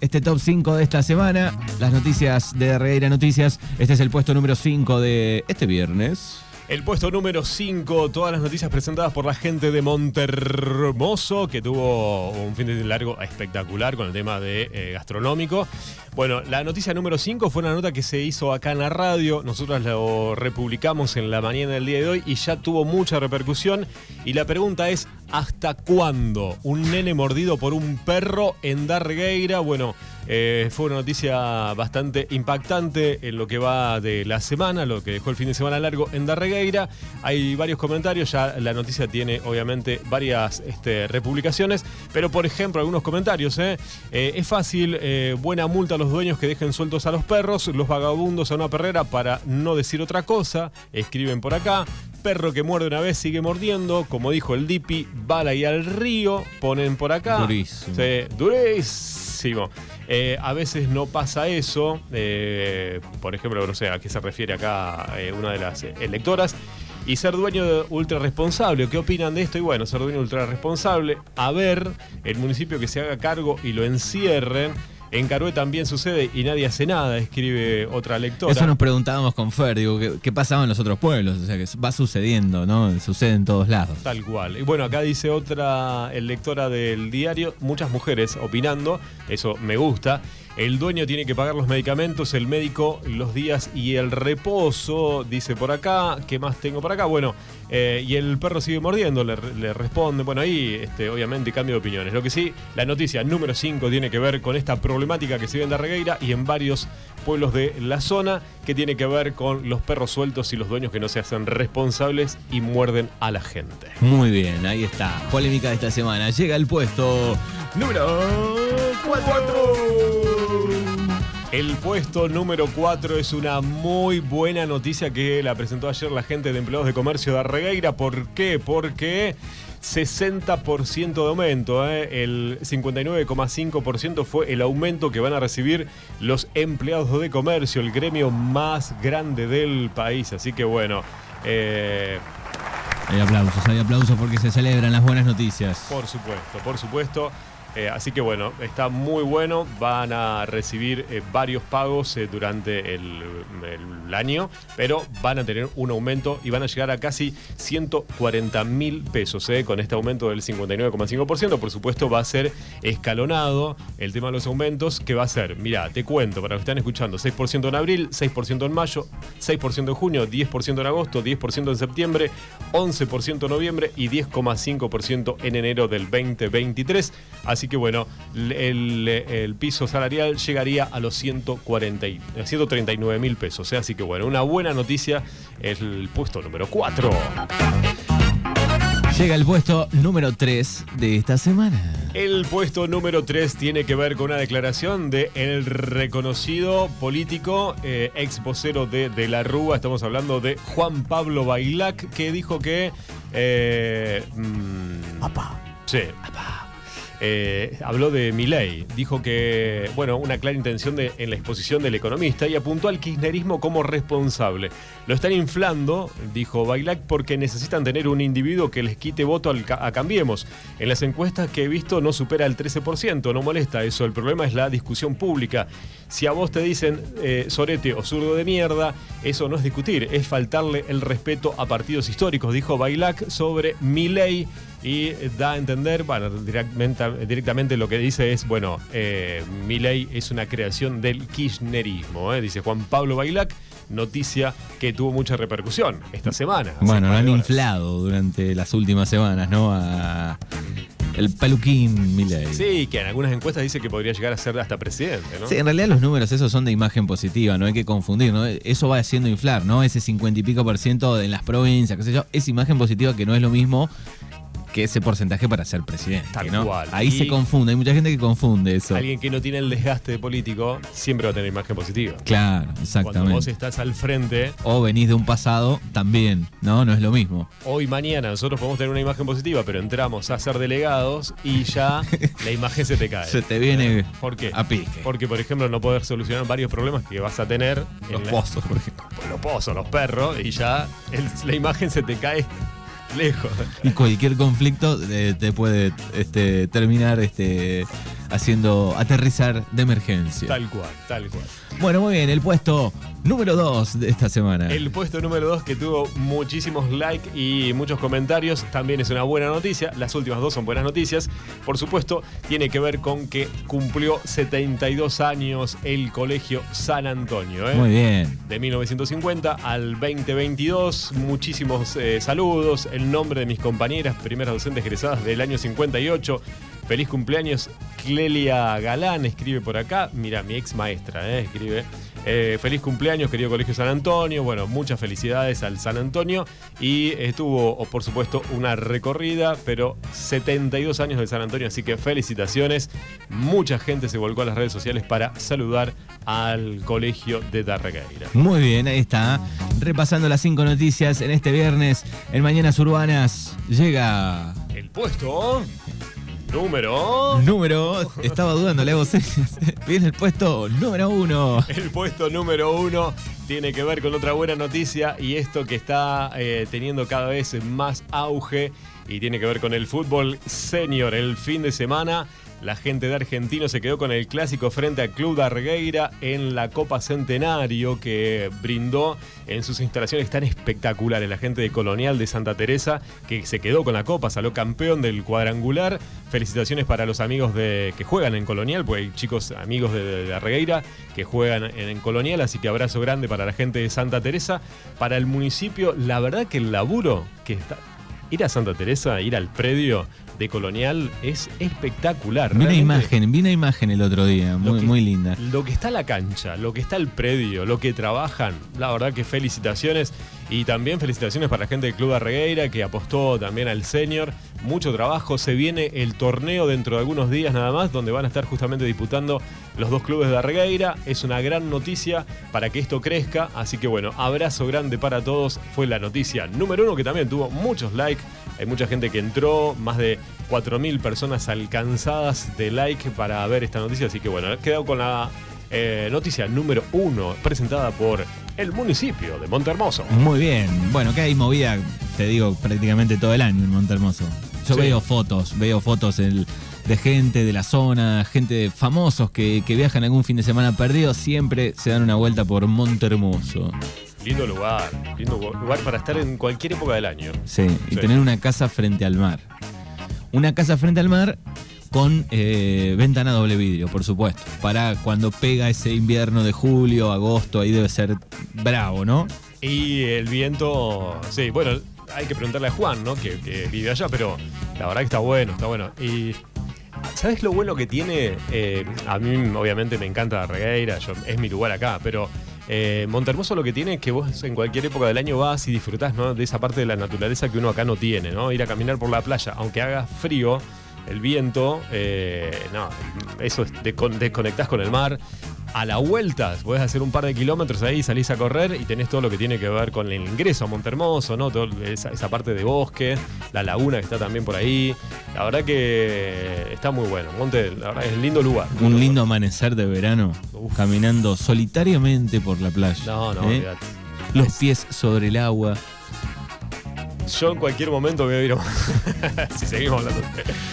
este top 5 de esta semana. Las noticias de Regueira Noticias. Este es el puesto número 5 de este viernes. El puesto número 5, todas las noticias presentadas por la gente de Montermoso, que tuvo un fin de largo espectacular con el tema de eh, gastronómico. Bueno, la noticia número 5 fue una nota que se hizo acá en la radio. Nosotros lo republicamos en la mañana del día de hoy y ya tuvo mucha repercusión. Y la pregunta es: ¿hasta cuándo un nene mordido por un perro en Darregueira? Bueno. Eh, fue una noticia bastante impactante en lo que va de la semana, lo que dejó el fin de semana largo en Darregueira. Hay varios comentarios, ya la noticia tiene obviamente varias este, republicaciones, pero por ejemplo algunos comentarios. ¿eh? Eh, es fácil, buena multa a los dueños que dejen sueltos a los perros, los vagabundos a una perrera para no decir otra cosa, escriben por acá. Perro que muerde una vez sigue mordiendo, como dijo el Dipi, bala y al río, ponen por acá. Durísimo. Sí, durísimo. Eh, a veces no pasa eso. Eh, por ejemplo, no sé a qué se refiere acá eh, una de las electoras. Y ser dueño de ultra responsable. ¿Qué opinan de esto? Y bueno, ser dueño ultra responsable. A ver, el municipio que se haga cargo y lo encierren en Carué también sucede y nadie hace nada, escribe otra lectora. Eso nos preguntábamos con Fer, digo, ¿qué, pasaba en los otros pueblos? O sea, que va sucediendo, ¿no? Sucede en todos lados. Tal cual. Y bueno, acá dice otra lectora del diario, muchas mujeres opinando, eso me gusta. El dueño tiene que pagar los medicamentos, el médico los días y el reposo, dice por acá. ¿Qué más tengo por acá? Bueno, eh, y el perro sigue mordiendo, le, responde. Bueno, ahí este, obviamente cambio de opiniones. Lo que sí, la noticia número 5 tiene que ver con esta problemática que se ve en Darregueira y en varios pueblos de la zona, que tiene que ver con los perros sueltos y los dueños que no se hacen responsables y muerden a la gente. Muy bien, ahí está. Polémica de esta semana. Llega el puesto número 4. El puesto número 4 es una muy buena noticia que la presentó ayer la gente de empleados de comercio de Arregueira. ¿Por qué? Porque 60% de aumento. ¿eh? El 59,5% fue el aumento que van a recibir los empleados de comercio, el gremio más grande del país. Así que bueno. Eh, hay aplausos, hay aplausos porque se celebran las buenas noticias. Por supuesto, por supuesto. Eh, así que bueno, está muy bueno. Van a recibir eh, varios pagos eh, durante el, año, pero van a tener un aumento y van a llegar a casi 140 mil pesos con este aumento del 59,5%. Por supuesto, va a ser escalonado el tema de los aumentos, que va a ser, mira, te cuento para los que están escuchando, 6% en abril, 6% en mayo, 6% en junio, 10% en agosto, 10% en septiembre, 11% en noviembre y 10,5% en enero del 2023. Así Así que bueno, el, piso salarial llegaría a los 140 139 mil pesos. ¿eh? Así que bueno, una buena noticia, el puesto número 4. Llega el puesto número 3 de esta semana. El puesto número 3 tiene que ver con una declaración de el reconocido político, eh, ex vocero de, de, la Rúa, estamos hablando de Juan Pablo Bailac, que dijo que... Eh, mm, Sí. Eh, habló de Milei. Dijo que, bueno, una clara intención de, en la exposición del economista y apuntó al kirchnerismo como responsable. Lo están inflando, dijo Bailac, porque necesitan tener un individuo que les quite voto a Cambiemos. En las encuestas que he visto no supera el 13%, no molesta eso. El problema es la discusión pública. Si a vos te dicen eh, sorete o zurdo de mierda, eso no es discutir, es faltarle el respeto a partidos históricos, dijo Bailac sobre Milei y da a entender, bueno, directamente, lo que dice es, bueno, eh, es una creación del kirchnerismo, eh, dice Juan Pablo Bailac, noticia que tuvo mucha repercusión esta semana. Bueno, lo han inflado durante las últimas semanas, ¿no? el peluquín Milei. Sí, que en algunas encuestas dice que podría llegar a ser hasta presidente, ¿no? Sí, en realidad los números esos son de imagen positiva, no hay que confundir, ¿no? Eso va haciendo inflar, ¿no? Ese 50 y pico por ciento en las provincias, qué sé yo, es imagen positiva que no es lo mismo que ese porcentaje para ser presidente. Tal ¿no? cual. Ahí se confunde, hay mucha gente que confunde eso. Alguien que no tiene el desgaste de político siempre va a tener imagen positiva. Claro, exactamente. Cuando vos estás al frente. O venís de un pasado, también, ¿no? No es lo mismo. Hoy, mañana, nosotros podemos tener una imagen positiva, pero entramos a ser delegados y ya la imagen se te cae. Se te viene ¿Por qué? a pique. Porque, por ejemplo, no poder solucionar varios problemas que vas a tener. Los pozos, por ejemplo. Los pozos, los perros, y ya la imagen se te cae lejos. Y cualquier conflicto eh, te puede este, terminar este, haciendo aterrizar de emergencia. Tal cual, tal cual. Bueno, muy bien, el puesto número 2 de esta semana. El puesto número 2 que tuvo muchísimos likes y muchos comentarios también es una buena noticia. Las últimas dos son buenas noticias. Por supuesto, tiene que ver con que cumplió 72 años el Colegio San Antonio. ¿eh? Muy bien. De 1950 al 2022. Muchísimos eh, saludos. El nombre de mis compañeras, primeras docentes egresadas del año 58. Feliz cumpleaños, Clelia Galán, escribe por acá. Mira, mi ex maestra, eh, escribe. Eh, feliz cumpleaños, querido Colegio San Antonio. Bueno, muchas felicidades al San Antonio. Y estuvo, por supuesto, una recorrida, pero 72 años de San Antonio, así que felicitaciones. Mucha gente se volcó a las redes sociales para saludar al Colegio de Darregueira. Muy bien, ahí está. Repasando las cinco noticias en este viernes en Mañanas Urbanas. Llega. El puesto número. Número. Estaba dudando, le hago señas. Viene el puesto número uno. El puesto número uno tiene que ver con otra buena noticia y esto que está eh, teniendo cada vez más auge y tiene que ver con el fútbol senior. El fin de semana la gente de Argentino se quedó con el clásico frente al Club de Argueira en la Copa Centenario que brindó en sus instalaciones tan espectaculares. La gente de Colonial de Santa Teresa que se quedó con la Copa, salió campeón del cuadrangular. Felicitaciones para los amigos de, que juegan en Colonial, pues hay chicos amigos de, de Argueira que juegan en Colonial, así que abrazo grande para la gente de Santa Teresa. Para el municipio, la verdad que el laburo que está ir a Santa Teresa, ir al predio de Colonial es espectacular. Vi una imagen, vi una imagen el otro día, muy, que- muy linda. Lo que está la cancha, lo que está el predio, lo que trabajan, la verdad que felicitaciones. Y también felicitaciones para la gente del Club de Regueira que apostó también al senior. Mucho trabajo. Se viene el torneo dentro de algunos días nada más, donde van a estar justamente disputando los dos clubes de Regueira. Es una gran noticia para que esto crezca. Así que bueno, abrazo grande para todos. Fue la noticia número uno que también tuvo muchos likes. Hay mucha gente que entró, más de 4.000 personas alcanzadas de like para ver esta noticia. Así que bueno, he quedado con la eh, noticia número uno presentada por el municipio de Montehermoso. Muy bien. Bueno, que hay movida, te digo, prácticamente todo el año en Montermoso. Yo Sí. veo fotos, veo fotos el- de gente de la zona, gente de famosos que, que viajan algún fin de semana perdido, siempre se dan una vuelta por Montermoso. Lindo lugar, lindo lugar para estar en cualquier época del año. Sí, y Sí. tener una casa frente al mar. Una casa frente al mar con eh, ventana doble vidrio, por supuesto. Para cuando pega ese invierno de julio, agosto, ahí debe ser bravo, ¿no? Y el viento, sí, bueno, hay que preguntarle a Juan, ¿no? Que, vive allá, pero la verdad que está bueno, está bueno. Y ¿sabes lo bueno que tiene? Eh, a mí obviamente me encanta Regueira, yo, es mi lugar acá, pero eh, Montermoso lo que tiene es que vos en cualquier época del año vas y disfrutás ¿no? de esa parte de la naturaleza que uno acá no tiene, ¿no? Ir a caminar por la playa, aunque haga frío, el viento, eh, no, eso es, descon- desconectás con el mar. A la vuelta, podés hacer un par de kilómetros ahí, salís a correr y tenés todo lo que tiene que ver con el ingreso a Montermoso, ¿no? Todo esa, esa parte de bosque, la laguna que está también por ahí. La verdad que está muy bueno. Monte, la verdad es lindo lugar. Un lindo amanecer de verano, Uf. caminando solitariamente por la playa. No, no, ¿eh? Los pies sobre el agua. Yo en cualquier momento voy a ir a... si seguimos hablando.